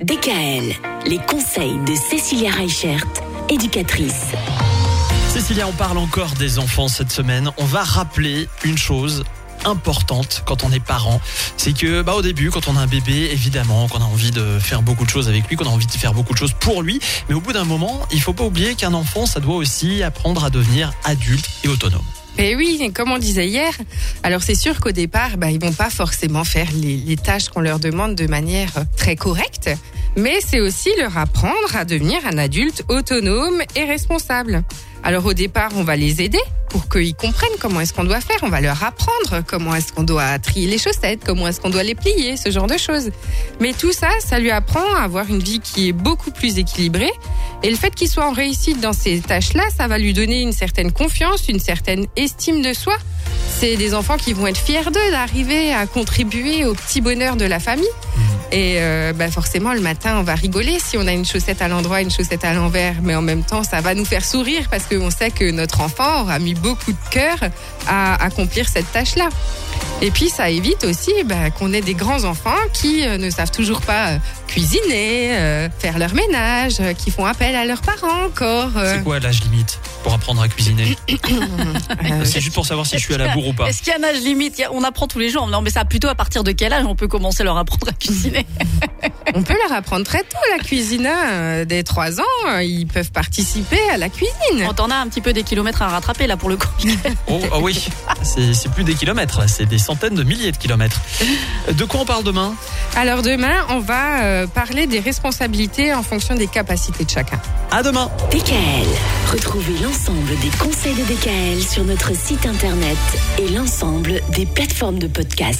DKL, les conseils de Cécilia Reichert, éducatrice. Cécilia, on parle encore des enfants cette semaine. On va rappeler une chose importante quand on est parent, c'est que bah au début quand on a un bébé, évidemment qu'on a envie de faire beaucoup de choses avec lui, qu'on a envie de faire beaucoup de choses pour lui, mais au bout d'un moment, il faut pas oublier qu'un enfant, ça doit aussi apprendre à devenir adulte et autonome. Et oui, comme on disait hier, alors c'est sûr qu'au départ, bah, ils vont pas forcément faire les, les tâches qu'on leur demande de manière très correcte, mais c'est aussi leur apprendre à devenir un adulte autonome et responsable. Alors au départ, on va les aider pour qu'ils comprennent comment est-ce qu'on doit faire. On va leur apprendre comment est-ce qu'on doit trier les chaussettes, comment est-ce qu'on doit les plier, ce genre de choses. Mais tout ça, ça lui apprend à avoir une vie qui est beaucoup plus équilibrée. Et le fait qu'il soit en réussite dans ces tâches-là, ça va lui donner une certaine confiance, une certaine estime de soi. C'est des enfants qui vont être fiers d'eux d'arriver à contribuer au petit bonheur de la famille. Et euh, bah forcément, le matin, on va rigoler si on a une chaussette à l'endroit, une chaussette à l'envers. Mais en même temps, ça va nous faire sourire parce qu'on sait que notre enfant aura mis beaucoup de cœur à accomplir cette tâche-là. Et puis, ça évite aussi bah, qu'on ait des grands enfants qui euh, ne savent toujours pas euh, cuisiner, faire leur ménage, qui font appel à leurs parents encore. C'est quoi l'âge limite? Pour apprendre à cuisiner Euh, C'est juste pour savoir si je suis à la bourre ou pas. Est-ce qu'il y a un âge limite? On apprend tous les jours. Non, mais ça plutôt à partir de quel âge on peut commencer à leur apprendre à cuisiner? On peut leur apprendre très tôt la cuisine. hein. Dès 3 ans, euh, ils peuvent participer à la cuisine. On t'en a un petit peu des kilomètres à rattraper là pour le coup. Oh, oh oui, c'est plus des kilomètres, c'est des centaines de milliers de kilomètres. De quoi on parle demain? Alors demain, on va euh, parler des responsabilités en fonction des capacités de chacun. À demain DKL, retrouvez l'ensemble des conseils de DKL sur notre site internet et l'ensemble des plateformes de podcast.